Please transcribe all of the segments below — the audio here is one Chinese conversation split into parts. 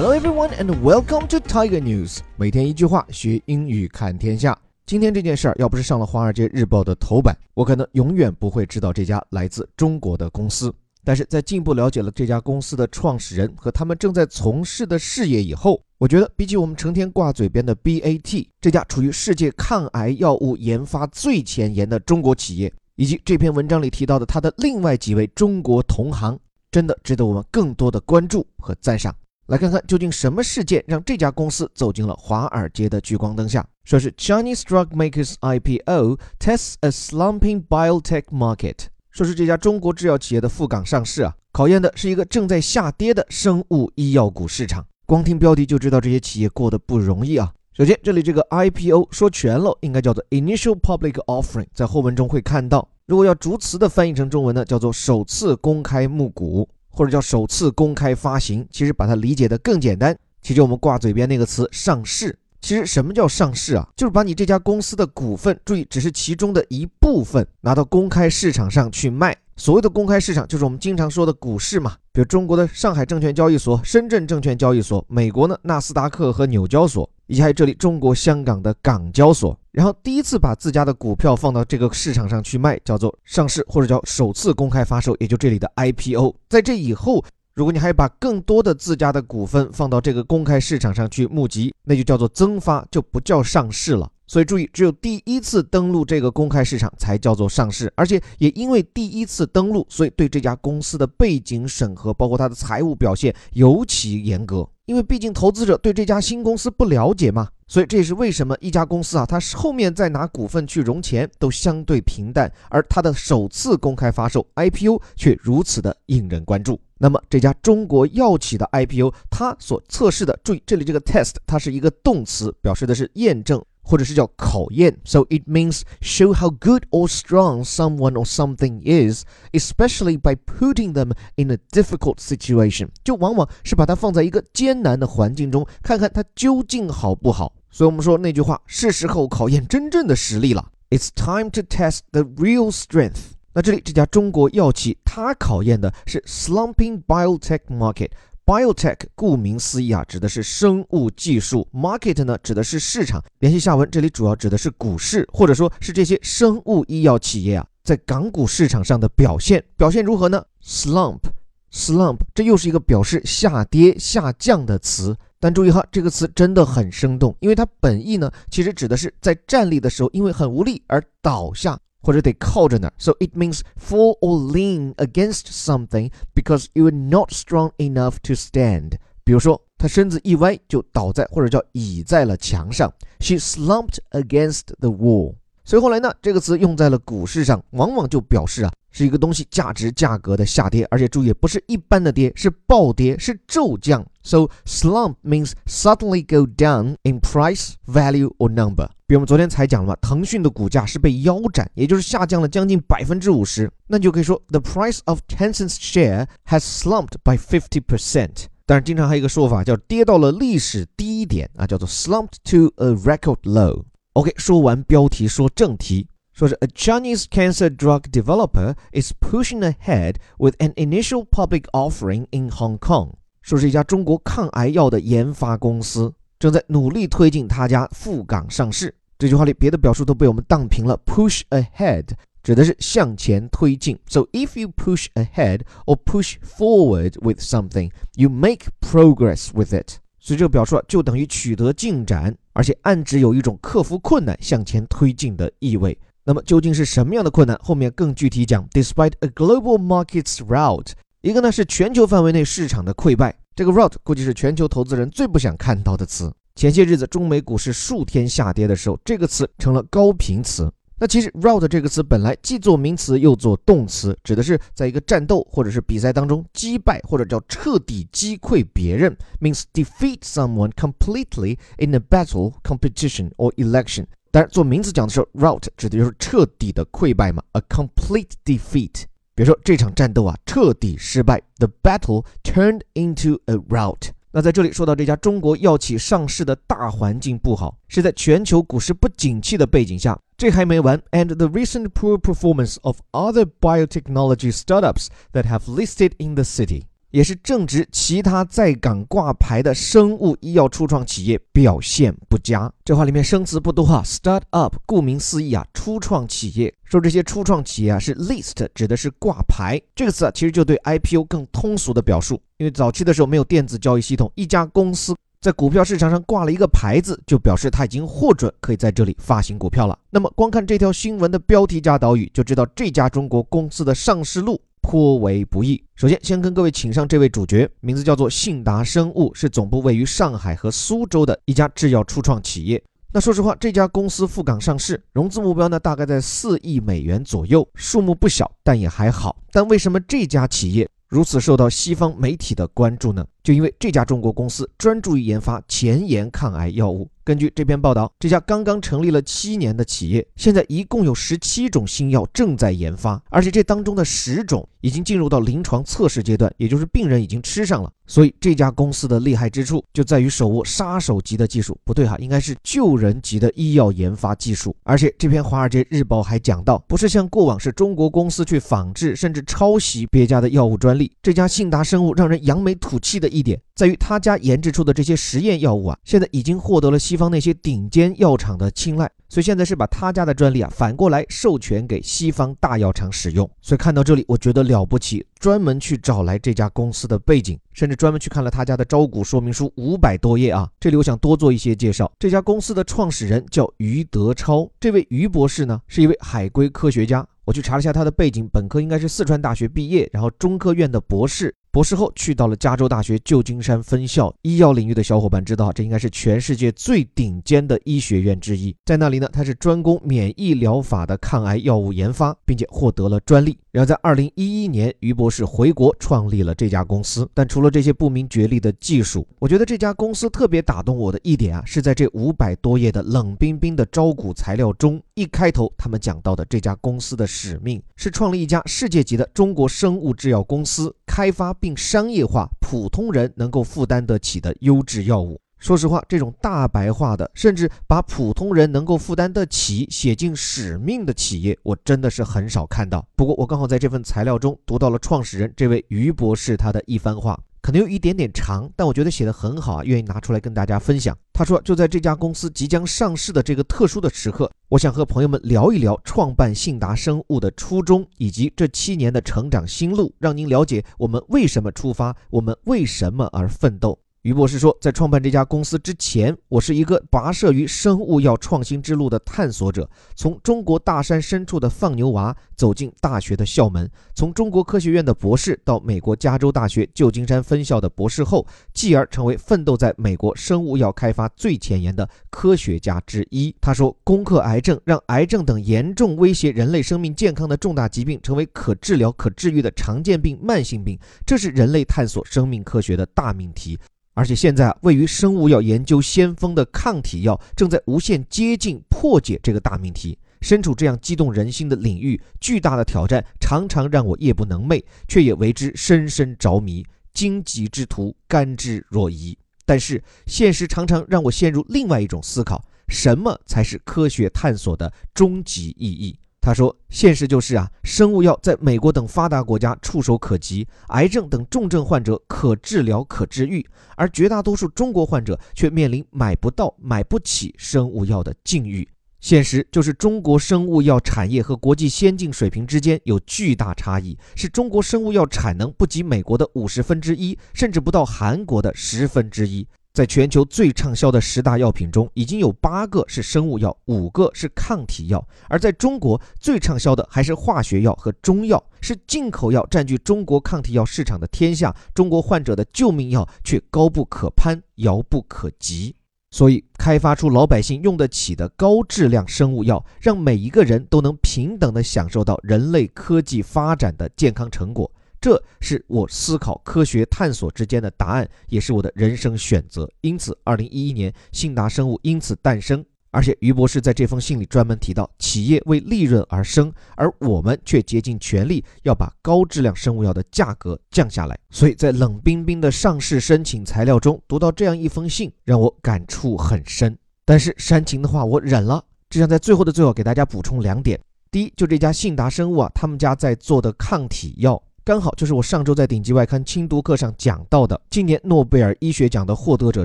Hello everyone and welcome to Tiger News。每天一句话，学英语看天下。今天这件事儿，要不是上了《华尔街日报》的头版，我可能永远不会知道这家来自中国的公司。但是在进一步了解了这家公司的创始人和他们正在从事的事业以后，我觉得比起我们成天挂嘴边的 BAT 这家处于世界抗癌药物研发最前沿的中国企业，以及这篇文章里提到的他的另外几位中国同行，真的值得我们更多的关注和赞赏。来看看究竟什么事件让这家公司走进了华尔街的聚光灯下？说是 Chinese drug makers IPO tests a slumping biotech market。说是这家中国制药企业的赴港上市啊，考验的是一个正在下跌的生物医药股市场。光听标题就知道这些企业过得不容易啊。首先，这里这个 IPO 说全了，应该叫做 Initial Public Offering，在后文中会看到。如果要逐词的翻译成中文呢，叫做首次公开募股。或者叫首次公开发行，其实把它理解的更简单。其实我们挂嘴边那个词“上市”，其实什么叫上市啊？就是把你这家公司的股份，注意只是其中的一部分，拿到公开市场上去卖。所谓的公开市场，就是我们经常说的股市嘛，比如中国的上海证券交易所、深圳证券交易所，美国呢纳斯达克和纽交所。以及还有这里中国香港的港交所，然后第一次把自家的股票放到这个市场上去卖，叫做上市或者叫首次公开发售，也就这里的 IPO。在这以后，如果你还把更多的自家的股份放到这个公开市场上去募集，那就叫做增发，就不叫上市了。所以注意，只有第一次登陆这个公开市场才叫做上市，而且也因为第一次登陆，所以对这家公司的背景审核，包括它的财务表现尤其严格。因为毕竟投资者对这家新公司不了解嘛，所以这也是为什么一家公司啊，它后面再拿股份去融钱都相对平淡，而它的首次公开发售 IPO 却如此的引人关注。那么这家中国药企的 IPO，它所测试的，注意这里这个 test，它是一个动词，表示的是验证。或者是叫考验，so it means show how good or strong someone or something is, especially by putting them in a difficult situation。就往往是把它放在一个艰难的环境中，看看它究竟好不好。所以我们说那句话，是时候考验真正的实力了。It's time to test the real strength。那这里这家中国药企，它考验的是 slumping biotech market。 Biotech 顾名思义啊，指的是生物技术。Market 呢，指的是市场。联系下文，这里主要指的是股市，或者说是这些生物医药企业啊，在港股市场上的表现。表现如何呢？Slump，slump，这又是一个表示下跌、下降的词。但注意哈，这个词真的很生动，因为它本意呢，其实指的是在站立的时候，因为很无力而倒下。或者得靠着那儿，so it means fall or lean against something because you are not strong enough to stand。比如说，他身子一歪就倒在或者叫倚在了墙上，she slumped against the wall。 所以后来呢，这个词用在了股市上，往往就表示啊。是一个东西价值价格的下跌，而且注意不是一般的跌，是暴跌，是骤降。So slump means suddenly go down in price, value or number。比如我们昨天才讲了嘛，腾讯的股价是被腰斩，也就是下降了将近百分之五十。那你就可以说，the price of Tencent's share has slumped by fifty percent。但是经常还有一个说法叫跌到了历史低点啊，叫做 slumped to a record low。OK，说完标题，说正题。说是 a Chinese cancer drug developer is pushing ahead with an initial public offering in Hong Kong。说是一家中国抗癌药的研发公司正在努力推进他家赴港上市。这句话里别的表述都被我们荡平了。Push ahead 指的是向前推进。So if you push ahead or push forward with something, you make progress with it。所以这个表述就等于取得进展， 而且暗指有一种克服困难、向前推进的意味。那么究竟是什么样的困难？后面更具体讲。Despite a global market's rout，一个呢是全球范围内市场的溃败。这个 rout 估计是全球投资人最不想看到的词。前些日子中美股市数天下跌的时候，这个词成了高频词。那其实，route 这个词本来既做名词又做动词，指的是在一个战斗或者是比赛当中击败或者叫彻底击溃别人，means defeat someone completely in a battle, competition or election。当然，做名词讲的时候，route 指的就是彻底的溃败嘛，a complete defeat。比如说这场战斗啊，彻底失败，the battle turned into a rout。那在这里说到这家中国药企上市的大环境不好，是在全球股市不景气的背景下。这还没完，and the recent poor performance of other biotechnology startups that have listed in the city。也是正值其他在港挂牌的生物医药初创企业表现不佳。这话里面生词不多哈，start up，顾名思义啊，初创企业。说这些初创企业啊是 list，指的是挂牌这个词啊，其实就对 IPO 更通俗的表述。因为早期的时候没有电子交易系统，一家公司。在股票市场上挂了一个牌子，就表示他已经获准可以在这里发行股票了。那么，光看这条新闻的标题加导语，就知道这家中国公司的上市路颇为不易。首先，先跟各位请上这位主角，名字叫做信达生物，是总部位于上海和苏州的一家制药初创企业。那说实话，这家公司赴港上市，融资目标呢大概在四亿美元左右，数目不小，但也还好。但为什么这家企业如此受到西方媒体的关注呢？就因为这家中国公司专注于研发前沿抗癌药物。根据这篇报道，这家刚刚成立了七年的企业，现在一共有十七种新药正在研发，而且这当中的十种已经进入到临床测试阶段，也就是病人已经吃上了。所以这家公司的厉害之处就在于手握杀手级的技术，不对哈，应该是救人级的医药研发技术。而且这篇《华尔街日报》还讲到，不是像过往是中国公司去仿制甚至抄袭别家的药物专利，这家信达生物让人扬眉吐气的一点。在于他家研制出的这些实验药物啊，现在已经获得了西方那些顶尖药厂的青睐，所以现在是把他家的专利啊反过来授权给西方大药厂使用。所以看到这里，我觉得了不起，专门去找来这家公司的背景，甚至专门去看了他家的招股说明书，五百多页啊。这里我想多做一些介绍，这家公司的创始人叫于德超，这位于博士呢是一位海归科学家，我去查了一下他的背景，本科应该是四川大学毕业，然后中科院的博士。博士后去到了加州大学旧金山分校，医药领域的小伙伴知道，这应该是全世界最顶尖的医学院之一。在那里呢，他是专攻免疫疗法的抗癌药物研发，并且获得了专利。然后在二零一一年，于博士回国创立了这家公司。但除了这些不明觉厉的技术，我觉得这家公司特别打动我的一点啊，是在这五百多页的冷冰冰的招股材料中，一开头他们讲到的这家公司的使命是创立一家世界级的中国生物制药公司，开发并商业化普通人能够负担得起的优质药物。说实话，这种大白话的，甚至把普通人能够负担得起写进使命的企业，我真的是很少看到。不过，我刚好在这份材料中读到了创始人这位于博士他的一番话，可能有一点点长，但我觉得写的很好啊，愿意拿出来跟大家分享。他说，就在这家公司即将上市的这个特殊的时刻，我想和朋友们聊一聊创办信达生物的初衷，以及这七年的成长心路，让您了解我们为什么出发，我们为什么而奋斗。于博士说，在创办这家公司之前，我是一个跋涉于生物药创新之路的探索者。从中国大山深处的放牛娃走进大学的校门，从中国科学院的博士到美国加州大学旧金山分校的博士后，继而成为奋斗在美国生物药开发最前沿的科学家之一。他说：“攻克癌症，让癌症等严重威胁人类生命健康的重大疾病成为可治疗、可治愈的常见病、慢性病，这是人类探索生命科学的大命题。”而且现在啊，位于生物药研究先锋的抗体药正在无限接近破解这个大命题。身处这样激动人心的领域，巨大的挑战常常让我夜不能寐，却也为之深深着迷。荆棘之途，甘之若饴。但是现实常常让我陷入另外一种思考：什么才是科学探索的终极意义？他说：“现实就是啊，生物药在美国等发达国家触手可及，癌症等重症患者可治疗可治愈，而绝大多数中国患者却面临买不到、买不起生物药的境遇。现实就是中国生物药产业和国际先进水平之间有巨大差异，是中国生物药产能不及美国的五十分之一，甚至不到韩国的十分之一。”在全球最畅销的十大药品中，已经有八个是生物药，五个是抗体药。而在中国最畅销的还是化学药和中药，是进口药占据中国抗体药市场的天下，中国患者的救命药却高不可攀，遥不可及。所以，开发出老百姓用得起的高质量生物药，让每一个人都能平等地享受到人类科技发展的健康成果。这是我思考科学探索之间的答案，也是我的人生选择。因此，二零一一年，信达生物因此诞生。而且，于博士在这封信里专门提到，企业为利润而生，而我们却竭尽全力要把高质量生物药的价格降下来。所以在冷冰冰的上市申请材料中读到这样一封信，让我感触很深。但是煽情的话我忍了，只想在最后的最后给大家补充两点：第一，就这家信达生物啊，他们家在做的抗体药。刚好就是我上周在顶级外刊精读课上讲到的，今年诺贝尔医学奖的获得者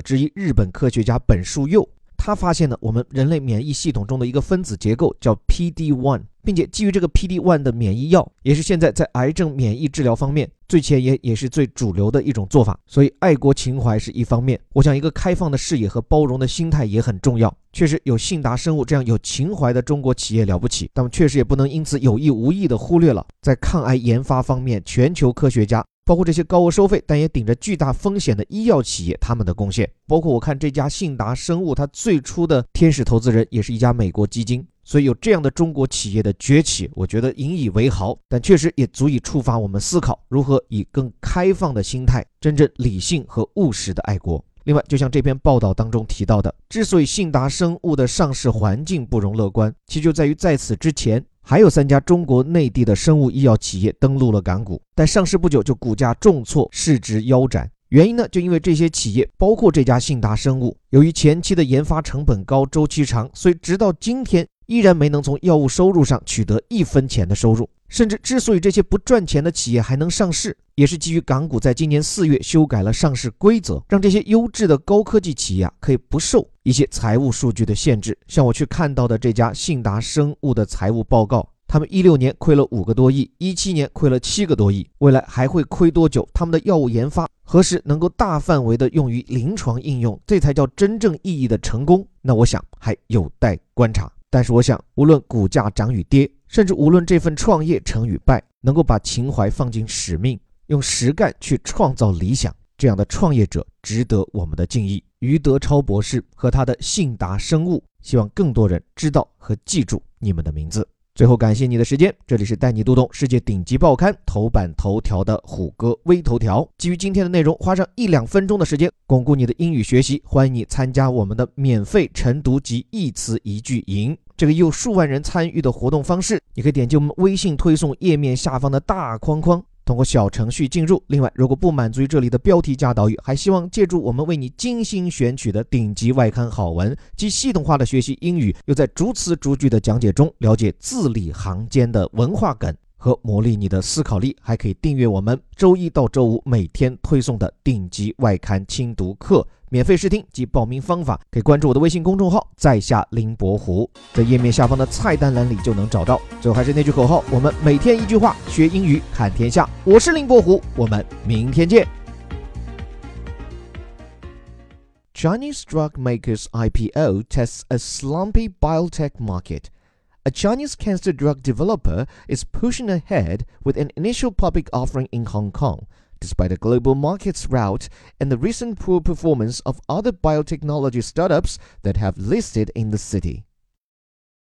之一，日本科学家本树佑。他发现了我们人类免疫系统中的一个分子结构，叫 P D one，并且基于这个 P D one 的免疫药，也是现在在癌症免疫治疗方面最前沿也是最主流的一种做法。所以，爱国情怀是一方面，我想一个开放的视野和包容的心态也很重要。确实有信达生物这样有情怀的中国企业了不起，但确实也不能因此有意无意的忽略了在抗癌研发方面全球科学家。包括这些高额收费但也顶着巨大风险的医药企业，他们的贡献，包括我看这家信达生物，它最初的天使投资人也是一家美国基金，所以有这样的中国企业的崛起，我觉得引以为豪，但确实也足以触发我们思考如何以更开放的心态，真正理性和务实的爱国。另外，就像这篇报道当中提到的，之所以信达生物的上市环境不容乐观，其就在于在此之前。还有三家中国内地的生物医药企业登陆了港股，但上市不久就股价重挫，市值腰斩。原因呢，就因为这些企业，包括这家信达生物，由于前期的研发成本高、周期长，所以直到今天依然没能从药物收入上取得一分钱的收入。甚至，之所以这些不赚钱的企业还能上市，也是基于港股在今年四月修改了上市规则，让这些优质的高科技企业啊可以不受一些财务数据的限制。像我去看到的这家信达生物的财务报告，他们一六年亏了五个多亿，一七年亏了七个多亿，未来还会亏多久？他们的药物研发何时能够大范围的用于临床应用？这才叫真正意义的成功。那我想还有待观察。但是我想，无论股价涨与跌。甚至无论这份创业成与败，能够把情怀放进使命，用实干去创造理想，这样的创业者值得我们的敬意。余德超博士和他的信达生物，希望更多人知道和记住你们的名字。最后，感谢你的时间，这里是带你读懂世界顶级报刊头版头条的虎哥微头条。基于今天的内容，花上一两分钟的时间巩固你的英语学习，欢迎你参加我们的免费晨读及一词一句营。这个有数万人参与的活动方式，你可以点击我们微信推送页面下方的大框框，通过小程序进入。另外，如果不满足于这里的标题加导语，还希望借助我们为你精心选取的顶级外刊好文既系统化的学习英语，又在逐词逐句的讲解中了解字里行间的文化梗和磨砺你的思考力，还可以订阅我们周一到周五每天推送的顶级外刊精读课。免费试听及报名方法，可以关注我的微信公众号“在下林伯虎”，在页面下方的菜单栏里就能找到。最后还是那句口号：我们每天一句话，学英语看天下。我是林伯虎，我们明天见。Chinese drug makers IPO tests a slumpy biotech market. A Chinese cancer drug developer is pushing ahead with an initial public offering in Hong Kong. despite the global market's rout and the recent poor performance of other biotechnology startups that have listed in the city.